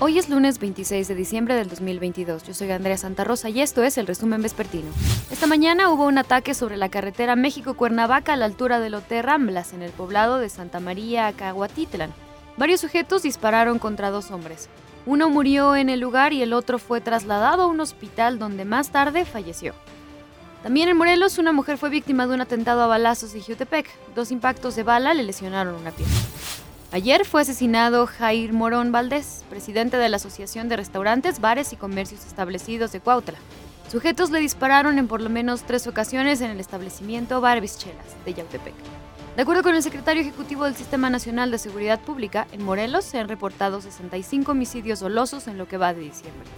Hoy es lunes 26 de diciembre del 2022. Yo soy Andrea Santa Rosa y esto es el resumen vespertino. Esta mañana hubo un ataque sobre la carretera México-Cuernavaca a la altura del Hotel Ramblas, en el poblado de Santa María, Caguatitlan. Varios sujetos dispararon contra dos hombres. Uno murió en el lugar y el otro fue trasladado a un hospital donde más tarde falleció. También en Morelos, una mujer fue víctima de un atentado a balazos en Jutepec. Dos impactos de bala le lesionaron una pierna. Ayer fue asesinado Jair Morón Valdés, presidente de la Asociación de Restaurantes, Bares y Comercios Establecidos de Cuautla. Sujetos le dispararon en por lo menos tres ocasiones en el establecimiento Barbis Chelas de Yautepec. De acuerdo con el secretario ejecutivo del Sistema Nacional de Seguridad Pública, en Morelos se han reportado 65 homicidios dolosos en lo que va de diciembre.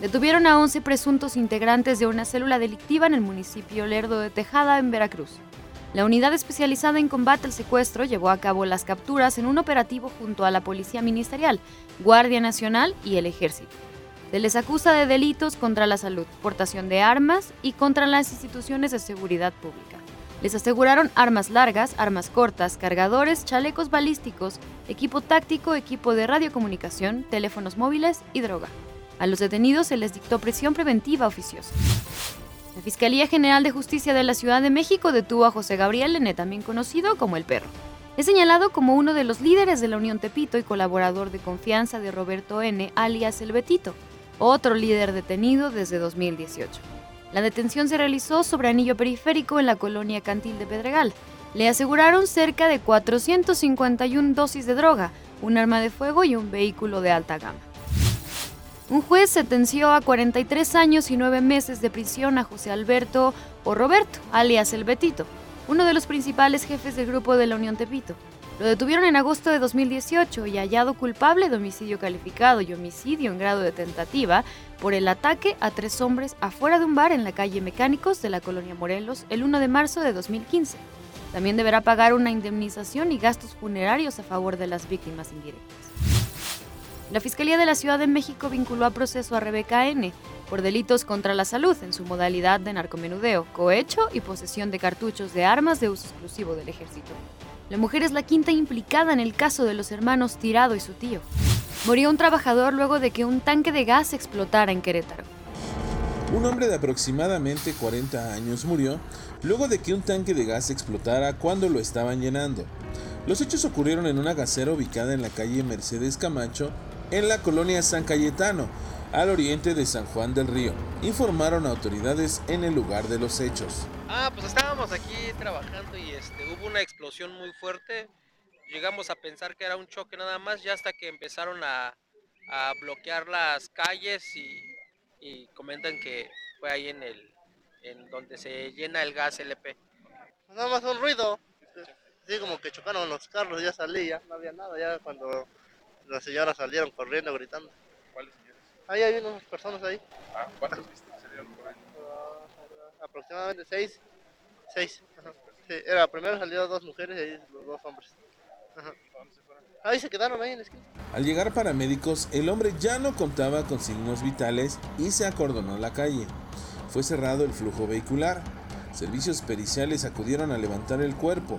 Detuvieron a 11 presuntos integrantes de una célula delictiva en el municipio Lerdo de Tejada, en Veracruz. La unidad especializada en combate al secuestro llevó a cabo las capturas en un operativo junto a la Policía Ministerial, Guardia Nacional y el Ejército. Se les acusa de delitos contra la salud, portación de armas y contra las instituciones de seguridad pública. Les aseguraron armas largas, armas cortas, cargadores, chalecos balísticos, equipo táctico, equipo de radiocomunicación, teléfonos móviles y droga. A los detenidos se les dictó prisión preventiva oficiosa. La Fiscalía General de Justicia de la Ciudad de México detuvo a José Gabriel N., también conocido como El Perro. Es señalado como uno de los líderes de la Unión Tepito y colaborador de confianza de Roberto N., alias El Betito, otro líder detenido desde 2018. La detención se realizó sobre anillo periférico en la colonia Cantil de Pedregal. Le aseguraron cerca de 451 dosis de droga, un arma de fuego y un vehículo de alta gama. Un juez sentenció a 43 años y 9 meses de prisión a José Alberto o Roberto, alias El Betito, uno de los principales jefes del grupo de la Unión Tepito. Lo detuvieron en agosto de 2018 y hallado culpable de homicidio calificado y homicidio en grado de tentativa por el ataque a tres hombres afuera de un bar en la calle Mecánicos de la colonia Morelos el 1 de marzo de 2015. También deberá pagar una indemnización y gastos funerarios a favor de las víctimas indirectas. La Fiscalía de la Ciudad de México vinculó a proceso a Rebeca N. por delitos contra la salud en su modalidad de narcomenudeo, cohecho y posesión de cartuchos de armas de uso exclusivo del ejército. La mujer es la quinta implicada en el caso de los hermanos Tirado y su tío. Murió un trabajador luego de que un tanque de gas explotara en Querétaro. Un hombre de aproximadamente 40 años murió luego de que un tanque de gas explotara cuando lo estaban llenando. Los hechos ocurrieron en una gasera ubicada en la calle Mercedes Camacho, en la colonia San Cayetano, al oriente de San Juan del Río, informaron autoridades en el lugar de los hechos. Ah, pues estábamos aquí trabajando y este, hubo una explosión muy fuerte. Llegamos a pensar que era un choque nada más, ya hasta que empezaron a, a bloquear las calles y, y, comentan que fue ahí en el en donde se llena el gas LP. Nada más un ruido. Sí, como que chocaron los carros, ya salía, no había nada, ya cuando las señoras salieron corriendo, gritando. ¿Cuáles señoras? Ahí hay unas personas ahí. Ah, ¿Cuántas viste que salieron corriendo? Uh, aproximadamente seis. Seis. Ajá. Sí, era, primero salieron dos mujeres y ahí los dos hombres. Ajá. ¿Dónde se fueron? Ahí se quedaron ahí en la esquina. Al llegar paramédicos, el hombre ya no contaba con signos vitales y se acordonó la calle. Fue cerrado el flujo vehicular. Servicios periciales acudieron a levantar el cuerpo.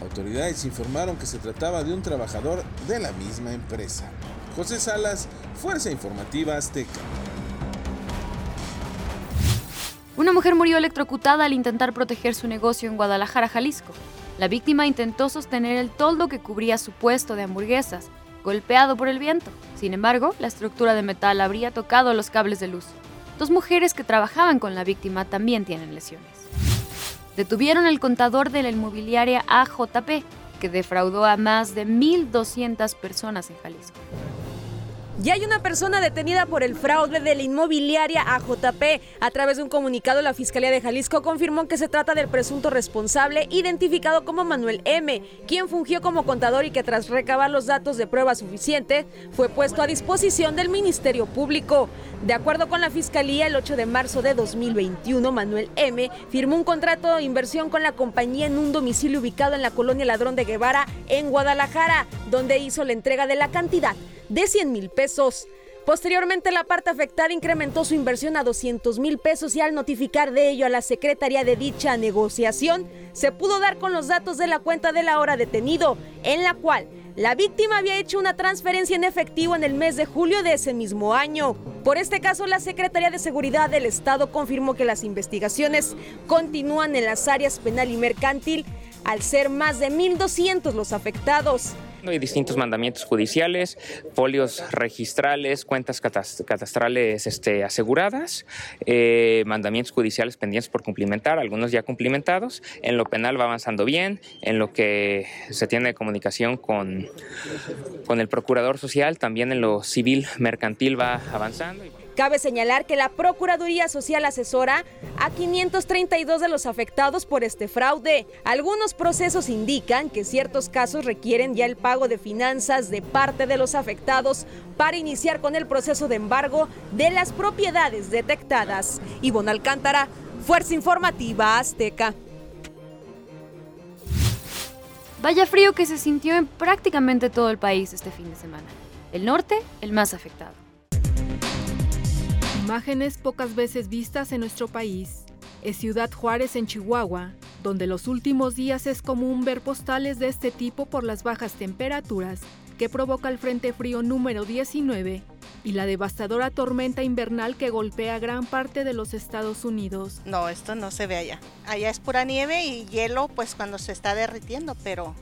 Autoridades informaron que se trataba de un trabajador de la misma empresa. José Salas, Fuerza Informativa Azteca. Una mujer murió electrocutada al intentar proteger su negocio en Guadalajara, Jalisco. La víctima intentó sostener el toldo que cubría su puesto de hamburguesas, golpeado por el viento. Sin embargo, la estructura de metal habría tocado los cables de luz. Dos mujeres que trabajaban con la víctima también tienen lesiones. Detuvieron al contador de la inmobiliaria AJP, que defraudó a más de 1.200 personas en Jalisco. Ya hay una persona detenida por el fraude de la inmobiliaria AJP. A través de un comunicado, la Fiscalía de Jalisco confirmó que se trata del presunto responsable, identificado como Manuel M., quien fungió como contador y que tras recabar los datos de prueba suficiente, fue puesto a disposición del Ministerio Público. De acuerdo con la Fiscalía, el 8 de marzo de 2021, Manuel M. firmó un contrato de inversión con la compañía en un domicilio ubicado en la colonia Ladrón de Guevara, en Guadalajara, donde hizo la entrega de la cantidad de 100 mil pesos. Posteriormente, la parte afectada incrementó su inversión a 200 mil pesos y al notificar de ello a la secretaría de dicha negociación, se pudo dar con los datos de la cuenta del ahora detenido, en la cual La víctima había hecho una transferencia en efectivo en el mes de julio de ese mismo año. Por este caso, la Secretaría de Seguridad del Estado confirmó que las investigaciones continúan en las áreas penal y mercantil, al ser más de 1.200 los afectados. Hay distintos mandamientos judiciales, folios registrales, cuentas catastrales este, aseguradas, eh, mandamientos judiciales pendientes por cumplimentar, algunos ya cumplimentados. En lo penal va avanzando bien, en lo que se tiene comunicación con, con el procurador social, también en lo civil mercantil va avanzando. Cabe señalar que la Procuraduría Social asesora a 532 de los afectados por este fraude. Algunos procesos indican que ciertos casos requieren ya el pago de finanzas de parte de los afectados para iniciar con el proceso de embargo de las propiedades detectadas. Ivonne Alcántara, Fuerza Informativa Azteca. Vaya frío que se sintió en prácticamente todo el país este fin de semana. El norte, el más afectado. Imágenes pocas veces vistas en nuestro país. Es Ciudad Juárez en Chihuahua, donde los últimos días es común ver postales de este tipo por las bajas temperaturas que provoca el Frente Frío número 19 y la devastadora tormenta invernal que golpea gran parte de los Estados Unidos. No, esto no se ve allá. Allá es pura nieve y hielo pues cuando se está derritiendo, pero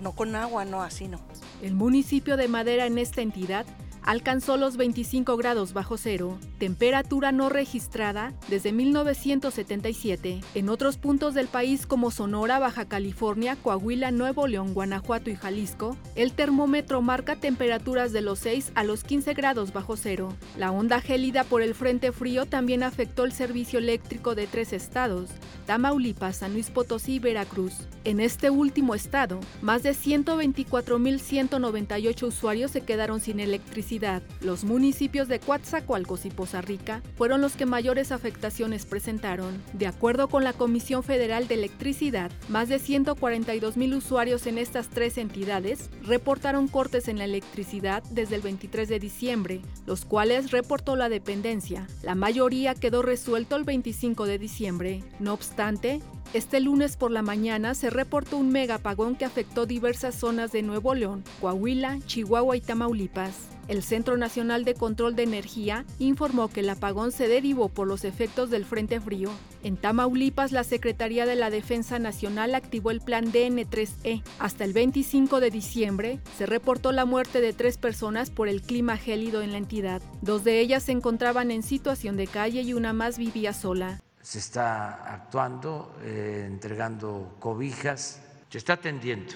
no con agua, no, así no. El municipio de Madera en esta entidad alcanzó los 25 grados bajo cero, temperatura no registrada desde 1977. En otros puntos del país como Sonora, Baja California, Coahuila, Nuevo León, Guanajuato y Jalisco, el termómetro marca temperaturas de los 6 a los 15 grados bajo cero. La onda gélida por el frente frío también afectó el servicio eléctrico de tres estados, Tamaulipas, San Luis Potosí y Veracruz. En este último estado, más de 124.198 usuarios se quedaron sin electricidad. Los municipios de Coatzacoalcos y Poza Rica fueron los que mayores afectaciones presentaron. De acuerdo con la Comisión Federal de Electricidad, más de 142.000 usuarios en estas tres entidades reportaron cortes en la electricidad desde el 23 de diciembre, los cuales reportó la dependencia. La mayoría quedó resuelto el 25 de diciembre. No obstante, este lunes por la mañana se reportó un megapagón que afectó diversas zonas de Nuevo León, Coahuila, Chihuahua y Tamaulipas. El Centro Nacional de Control de Energía informó que el apagón se derivó por los efectos del Frente Frío. En Tamaulipas, la Secretaría de la Defensa Nacional activó el plan DN3E. Hasta el 25 de diciembre se reportó la muerte de tres personas por el clima gélido en la entidad. Dos de ellas se encontraban en situación de calle y una más vivía sola se está actuando, eh, entregando cobijas, se está atendiendo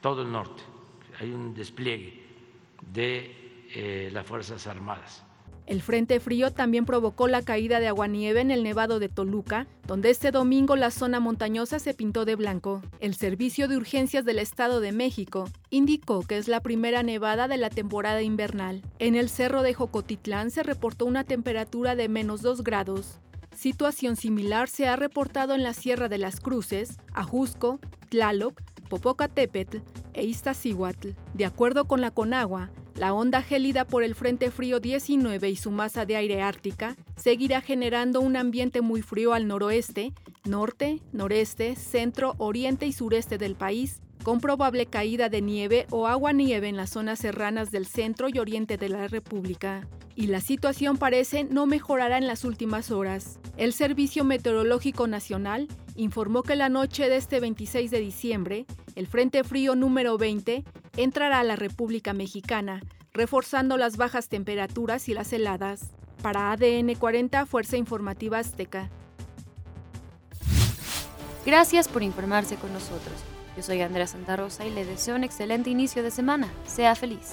todo el norte. Hay un despliegue de eh, las Fuerzas Armadas. El Frente Frío también provocó la caída de aguanieve en el Nevado de Toluca, donde este domingo la zona montañosa se pintó de blanco. El Servicio de Urgencias del Estado de México indicó que es la primera nevada de la temporada invernal. En el Cerro de Jocotitlán se reportó una temperatura de menos 2 grados. Situación similar se ha reportado en la Sierra de las Cruces, Ajusco, Tlaloc, Popocatépetl e Iztaccíhuatl. De acuerdo con la Conagua, la onda gélida por el Frente Frío 19 y su masa de aire ártica seguirá generando un ambiente muy frío al noroeste, norte, noreste, centro, oriente y sureste del país, con probable caída de nieve o agua nieve en las zonas serranas del centro y oriente de la República. Y la situación parece no mejorará en las últimas horas. El Servicio Meteorológico Nacional informó que la noche de este 26 de diciembre, el Frente Frío número 20 entrará a la República Mexicana, reforzando las bajas temperaturas y las heladas. Para ADN 40, Fuerza Informativa Azteca. Gracias por informarse con nosotros. Yo soy Andrea Santa Rosa y le deseo un excelente inicio de semana. Sea feliz.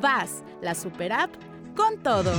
Vas, la super app, con todo.